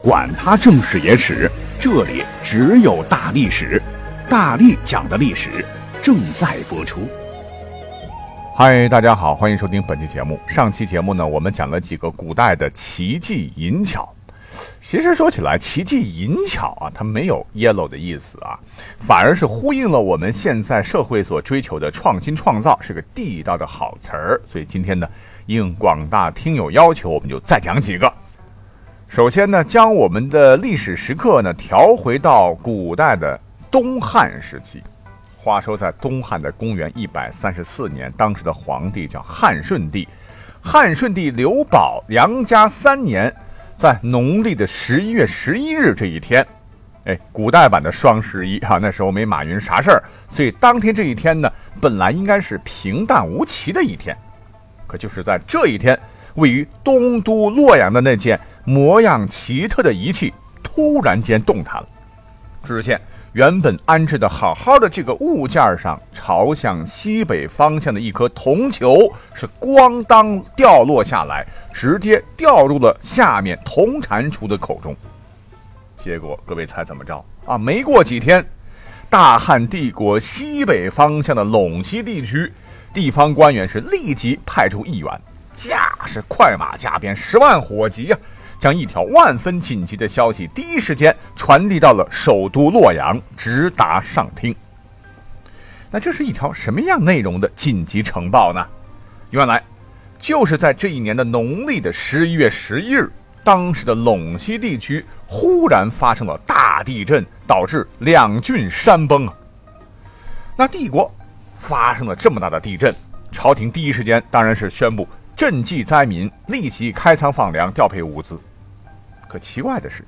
管他正史野史，这里只有大历史，大力讲的历史正在播出。嗨，大家好，欢迎收听本期节目。上期节目呢，我们讲了几个古代的奇技淫巧。其实说起来，奇技淫巧啊，它没有 yellow 的意思啊，反而是呼应了我们现在社会所追求的创新创造，是个地道的好词儿。所以今天呢，应广大听友要求，我们就再讲几个。首先呢，将我们的历史时刻呢调回到古代的东汉时期。话说在东汉的公元一百三十四年，当时的皇帝叫汉顺帝。汉顺帝刘保杨家三年。在农历的十一月十一日这一天，哎，古代版的双十一啊，那时候没马云啥事儿，所以当天这一天呢，本来应该是平淡无奇的一天，可就是在这一天，位于东都洛阳的那件模样奇特的仪器突然间动弹了，只见。原本安置的好好的这个物件上，朝向西北方向的一颗铜球是咣当掉落下来，直接掉入了下面铜蟾蜍的口中。结果各位猜怎么着啊？没过几天，大汉帝国西北方向的陇西地区地方官员是立即派出议员，驾是快马加鞭，十万火急呀！将一条万分紧急的消息第一时间传递到了首都洛阳，直达上厅。那这是一条什么样内容的紧急呈报呢？原来，就是在这一年的农历的十一月十一日，当时的陇西地区忽然发生了大地震，导致两郡山崩啊。那帝国发生了这么大的地震，朝廷第一时间当然是宣布赈济灾民，立即开仓放粮，调配物资。可奇怪的是，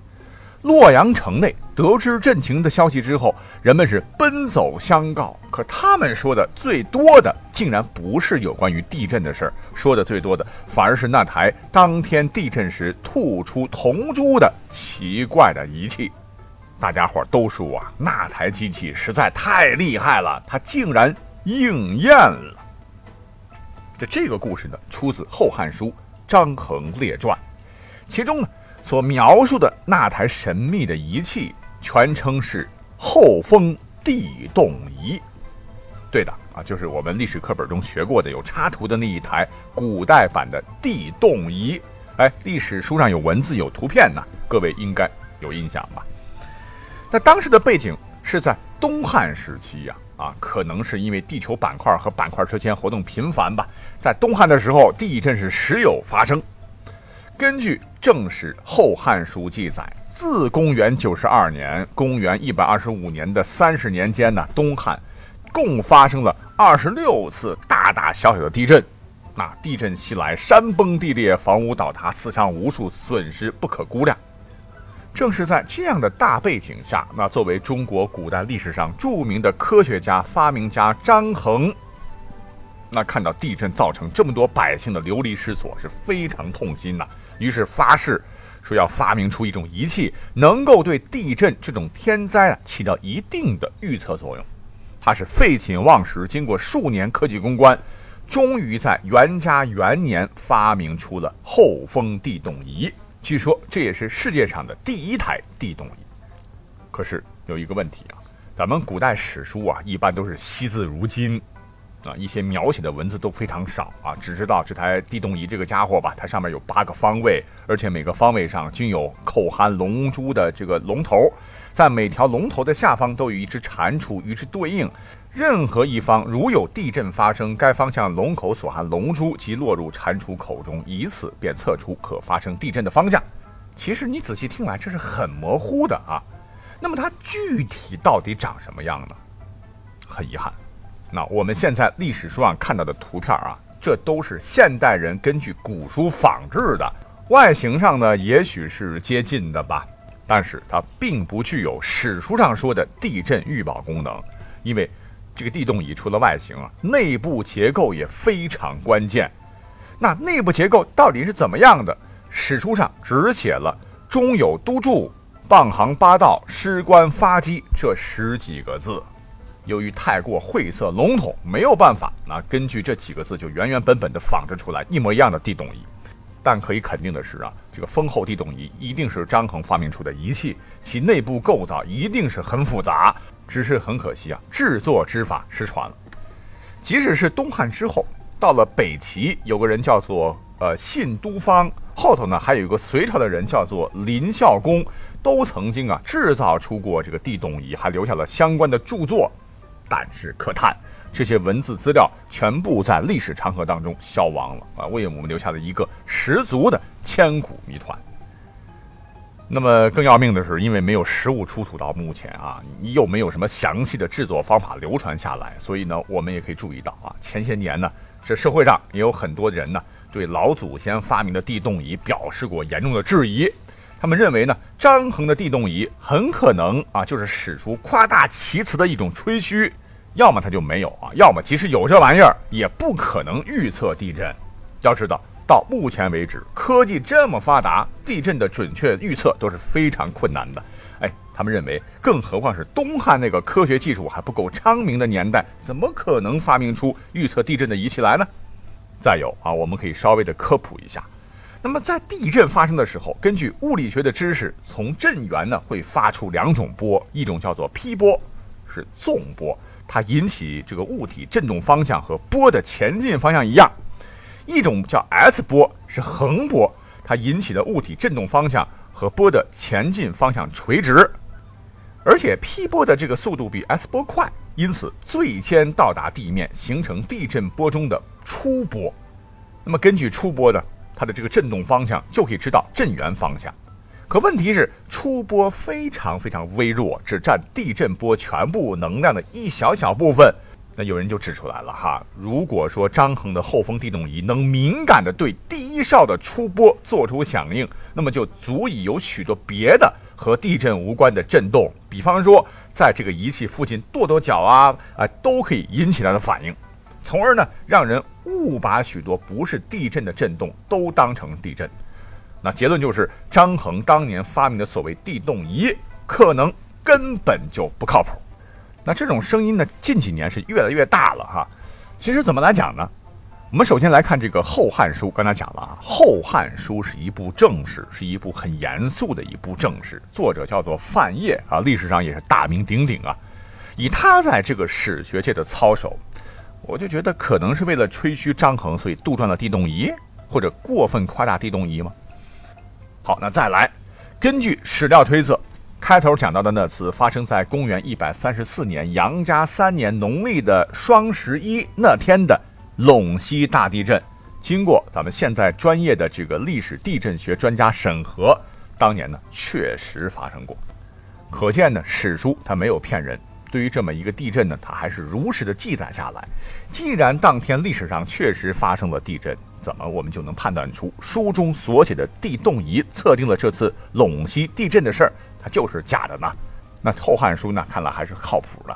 洛阳城内得知震情的消息之后，人们是奔走相告。可他们说的最多的，竟然不是有关于地震的事儿，说的最多的反而是那台当天地震时吐出铜珠的奇怪的仪器。大家伙都说啊，那台机器实在太厉害了，它竟然应验了。这这个故事呢，出自《后汉书·张衡列传》，其中呢。所描述的那台神秘的仪器，全称是后风地动仪。对的啊，就是我们历史课本中学过的有插图的那一台古代版的地动仪。哎，历史书上有文字有图片呢，各位应该有印象吧？那当时的背景是在东汉时期呀，啊，可能是因为地球板块和板块之间活动频繁吧，在东汉的时候，地震是时有发生。根据《正史后汉书》记载，自公元九十二年、公元一百二十五年的三十年间呢，东汉共发生了二十六次大大小小的地震。那地震袭来，山崩地裂，房屋倒塌，死伤无数，损失不可估量。正是在这样的大背景下，那作为中国古代历史上著名的科学家、发明家张衡，那看到地震造成这么多百姓的流离失所，是非常痛心呐。于是发誓说要发明出一种仪器，能够对地震这种天灾啊起到一定的预测作用。他是废寝忘食，经过数年科技攻关，终于在元嘉元年发明出了后风地动仪。据说这也是世界上的第一台地动仪。可是有一个问题啊，咱们古代史书啊一般都是惜字如金。啊，一些描写的文字都非常少啊，只知道这台地动仪这个家伙吧，它上面有八个方位，而且每个方位上均有口含龙珠的这个龙头，在每条龙头的下方都有一只蟾蜍与之对应，任何一方如有地震发生，该方向龙口所含龙珠即落入蟾蜍口中，以此便测出可发生地震的方向。其实你仔细听来，这是很模糊的啊。那么它具体到底长什么样呢？很遗憾。那我们现在历史书上看到的图片啊，这都是现代人根据古书仿制的，外形上呢也许是接近的吧，但是它并不具有史书上说的地震预报功能，因为这个地动仪除了外形啊，内部结构也非常关键。那内部结构到底是怎么样的？史书上只写了“中有督柱，傍行八道，师官发机”这十几个字。由于太过晦涩笼统，没有办法，那根据这几个字就原原本本的仿制出来一模一样的地动仪。但可以肯定的是啊，这个丰厚地动仪一定是张衡发明出的仪器，其内部构造一定是很复杂。只是很可惜啊，制作之法失传了。即使是东汉之后，到了北齐，有个人叫做呃信都方，后头呢还有一个隋朝的人叫做林孝公，都曾经啊制造出过这个地动仪，还留下了相关的著作。但是可叹。这些文字资料全部在历史长河当中消亡了啊，为我们留下了一个十足的千古谜团。那么更要命的是，因为没有实物出土到目前啊，又没有什么详细的制作方法流传下来，所以呢，我们也可以注意到啊，前些年呢，这社会上也有很多人呢，对老祖先发明的地动仪表示过严重的质疑。他们认为呢，张衡的地动仪很可能啊，就是使出夸大其词的一种吹嘘。要么它就没有啊，要么即使有这玩意儿，也不可能预测地震。要知道，到目前为止，科技这么发达，地震的准确预测都是非常困难的。哎，他们认为，更何况是东汉那个科学技术还不够昌明的年代，怎么可能发明出预测地震的仪器来呢？再有啊，我们可以稍微的科普一下。那么在地震发生的时候，根据物理学的知识，从震源呢会发出两种波，一种叫做 P 波，是纵波。它引起这个物体振动方向和波的前进方向一样，一种叫 S 波是横波，它引起的物体振动方向和波的前进方向垂直，而且 P 波的这个速度比 S 波快，因此最先到达地面，形成地震波中的初波。那么根据初波呢，它的这个振动方向就可以知道震源方向。可问题是，出波非常非常微弱，只占地震波全部能量的一小小部分。那有人就指出来了哈，如果说张衡的后风地动仪能敏感的对第一哨的出波做出响应，那么就足以有许多别的和地震无关的震动，比方说在这个仪器附近跺跺脚啊，啊，都可以引起它的反应，从而呢让人误把许多不是地震的震动都当成地震。那结论就是，张衡当年发明的所谓地动仪，可能根本就不靠谱。那这种声音呢，近几年是越来越大了哈。其实怎么来讲呢？我们首先来看这个《后汉书》，刚才讲了啊，《后汉书》是一部正史，是一部很严肃的一部正史，作者叫做范晔啊，历史上也是大名鼎鼎啊。以他在这个史学界的操守，我就觉得可能是为了吹嘘张衡，所以杜撰了地动仪，或者过分夸大地动仪吗？好，那再来，根据史料推测，开头讲到的那次发生在公元一百三十四年杨家三年农历的双十一那天的陇西大地震，经过咱们现在专业的这个历史地震学专家审核，当年呢确实发生过，可见呢史书它没有骗人，对于这么一个地震呢，它还是如实的记载下来。既然当天历史上确实发生了地震。怎么我们就能判断出书中所写的地动仪测定了这次陇西地震的事儿，它就是假的呢？那《后汉书》呢，看来还是靠谱的。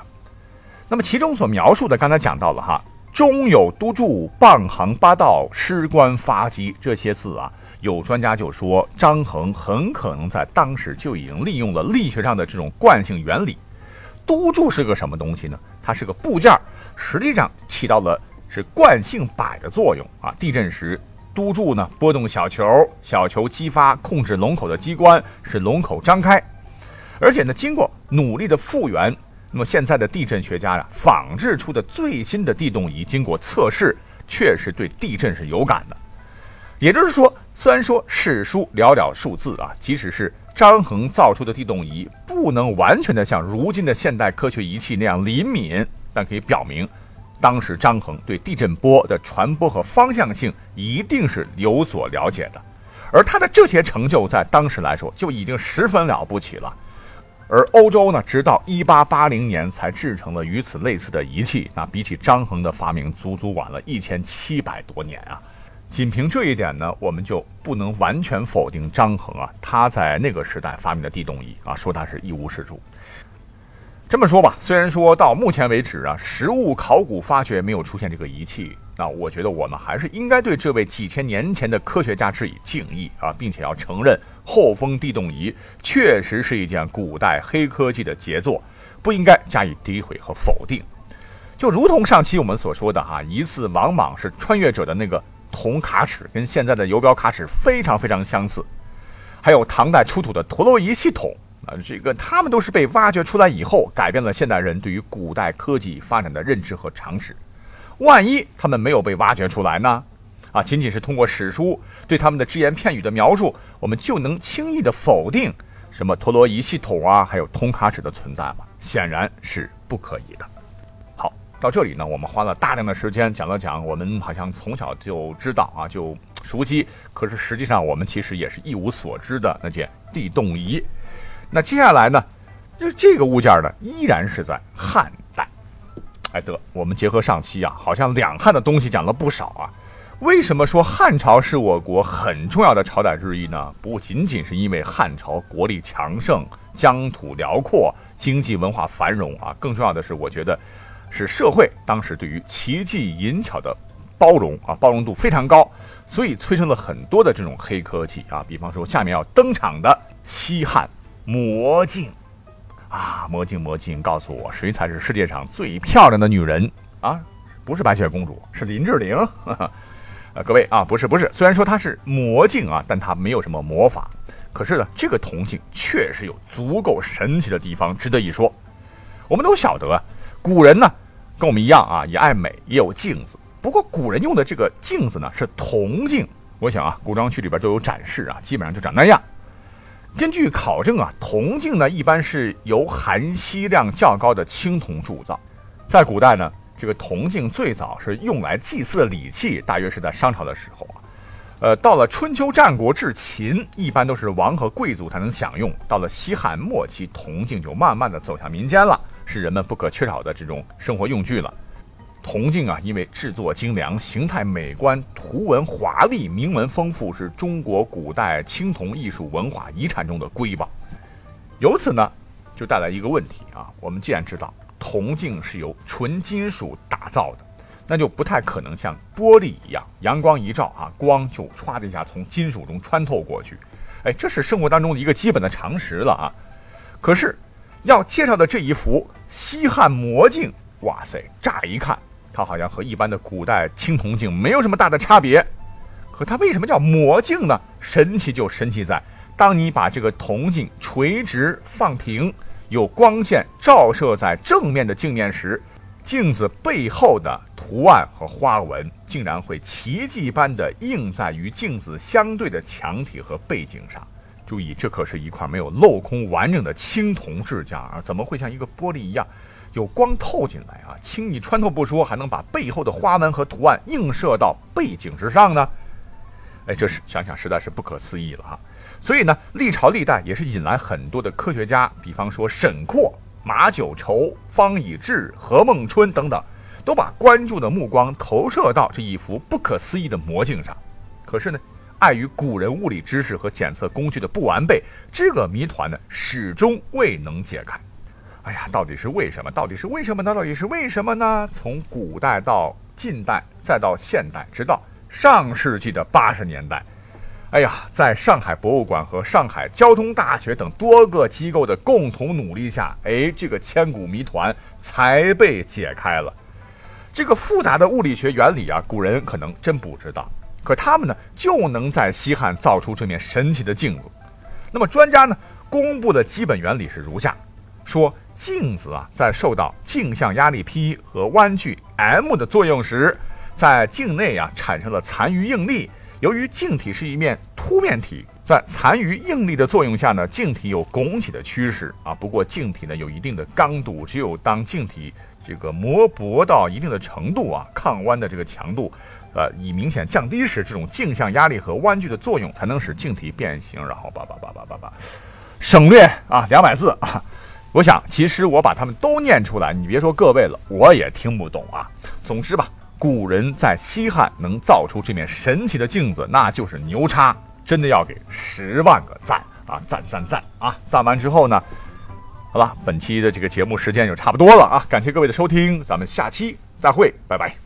那么其中所描述的，刚才讲到了哈，中有督柱，傍行八道，师官发机这些字啊，有专家就说张衡很可能在当时就已经利用了力学上的这种惯性原理。督柱是个什么东西呢？它是个部件，实际上起到了。是惯性摆的作用啊！地震时，督柱呢拨动小球，小球激发控制龙口的机关，使龙口张开。而且呢，经过努力的复原，那么现在的地震学家呀，仿制出的最新的地动仪，经过测试，确实对地震是有感的。也就是说，虽然说史书寥寥数字啊，即使是张衡造出的地动仪，不能完全的像如今的现代科学仪器那样灵敏，但可以表明。当时张衡对地震波的传播和方向性一定是有所了解的，而他的这些成就在当时来说就已经十分了不起了。而欧洲呢，直到一八八零年才制成了与此类似的仪器，那比起张衡的发明，足足晚了一千七百多年啊！仅凭这一点呢，我们就不能完全否定张衡啊，他在那个时代发明的地动仪啊，说他是一无是处。这么说吧，虽然说到目前为止啊，实物考古发掘没有出现这个仪器，那我觉得我们还是应该对这位几千年前的科学家致以敬意啊，并且要承认后风地动仪确实是一件古代黑科技的杰作，不应该加以诋毁和否定。就如同上期我们所说的哈，疑似王莽是穿越者的那个铜卡尺，跟现在的游标卡尺非常非常相似，还有唐代出土的陀螺仪系统。啊，这个他们都是被挖掘出来以后，改变了现代人对于古代科技发展的认知和常识。万一他们没有被挖掘出来呢？啊，仅仅是通过史书对他们的只言片语的描述，我们就能轻易的否定什么陀螺仪系统啊，还有铜卡尺的存在吗？显然是不可以的。到这里呢，我们花了大量的时间讲了讲我们好像从小就知道啊，就熟悉，可是实际上我们其实也是一无所知的那件地动仪。那接下来呢？就这个物件呢，依然是在汉代。哎，得，我们结合上期啊，好像两汉的东西讲了不少啊。为什么说汉朝是我国很重要的朝代之一呢？不仅仅是因为汉朝国力强盛、疆土辽阔、经济文化繁荣啊，更重要的是，我觉得是社会当时对于奇技淫巧的包容啊，包容度非常高，所以催生了很多的这种黑科技啊。比方说，下面要登场的西汉。魔镜，啊，魔镜魔镜，告诉我谁才是世界上最漂亮的女人啊？不是白雪公主，是林志玲。呃，各位啊，不是不是，虽然说它是魔镜啊，但它没有什么魔法。可是呢，这个铜镜确实有足够神奇的地方，值得一说。我们都晓得，古人呢跟我们一样啊，也爱美，也有镜子。不过古人用的这个镜子呢是铜镜，我想啊，古装剧里边都有展示啊，基本上就长那样。根据考证啊，铜镜呢一般是由含锡量较高的青铜铸造。在古代呢，这个铜镜最早是用来祭祀礼器，大约是在商朝的时候啊。呃，到了春秋战国至秦，一般都是王和贵族才能享用。到了西汉末期，铜镜就慢慢的走向民间了，是人们不可缺少的这种生活用具了。铜镜啊，因为制作精良、形态美观、图文华丽、铭文丰富，是中国古代青铜艺术文化遗产中的瑰宝。由此呢，就带来一个问题啊，我们既然知道铜镜是由纯金属打造的，那就不太可能像玻璃一样，阳光一照啊，光就歘的一下从金属中穿透过去。哎，这是生活当中的一个基本的常识了啊。可是要介绍的这一幅西汉魔镜，哇塞，乍一看。它好像和一般的古代青铜镜没有什么大的差别，可它为什么叫魔镜呢？神奇就神奇在，当你把这个铜镜垂直放平，有光线照射在正面的镜面时，镜子背后的图案和花纹竟然会奇迹般的映在与镜子相对的墙体和背景上。注意，这可是一块没有镂空完整的青铜制架啊，怎么会像一个玻璃一样？有光透进来啊，轻易穿透不说，还能把背后的花纹和图案映射到背景之上呢？哎，这是想想实在是不可思议了哈。所以呢，历朝历代也是引来很多的科学家，比方说沈括、马九畴、方以智、何孟春等等，都把关注的目光投射到这一幅不可思议的魔镜上。可是呢，碍于古人物理知识和检测工具的不完备，这个谜团呢，始终未能解开。哎呀，到底是为什么？到底是为什么呢？到底是为什么呢？从古代到近代，再到现代，直到上世纪的八十年代，哎呀，在上海博物馆和上海交通大学等多个机构的共同努力下，哎，这个千古谜团才被解开了。这个复杂的物理学原理啊，古人可能真不知道，可他们呢，就能在西汉造出这面神奇的镜子。那么专家呢，公布的基本原理是如下。说镜子啊，在受到镜像压力 P 和弯矩 m 的作用时，在镜内啊产生了残余应力。由于镜体是一面凸面体，在残余应力的作用下呢，镜体有拱起的趋势啊。不过镜体呢有一定的刚度，只有当镜体这个磨薄到一定的程度啊，抗弯的这个强度，呃，以明显降低时，这种镜像压力和弯矩的作用才能使镜体变形。然后叭叭叭叭叭叭，省略啊，两百字啊。我想，其实我把它们都念出来，你别说各位了，我也听不懂啊。总之吧，古人在西汉能造出这面神奇的镜子，那就是牛叉，真的要给十万个赞啊！赞赞赞啊！赞完之后呢，好了，本期的这个节目时间就差不多了啊！感谢各位的收听，咱们下期再会，拜拜。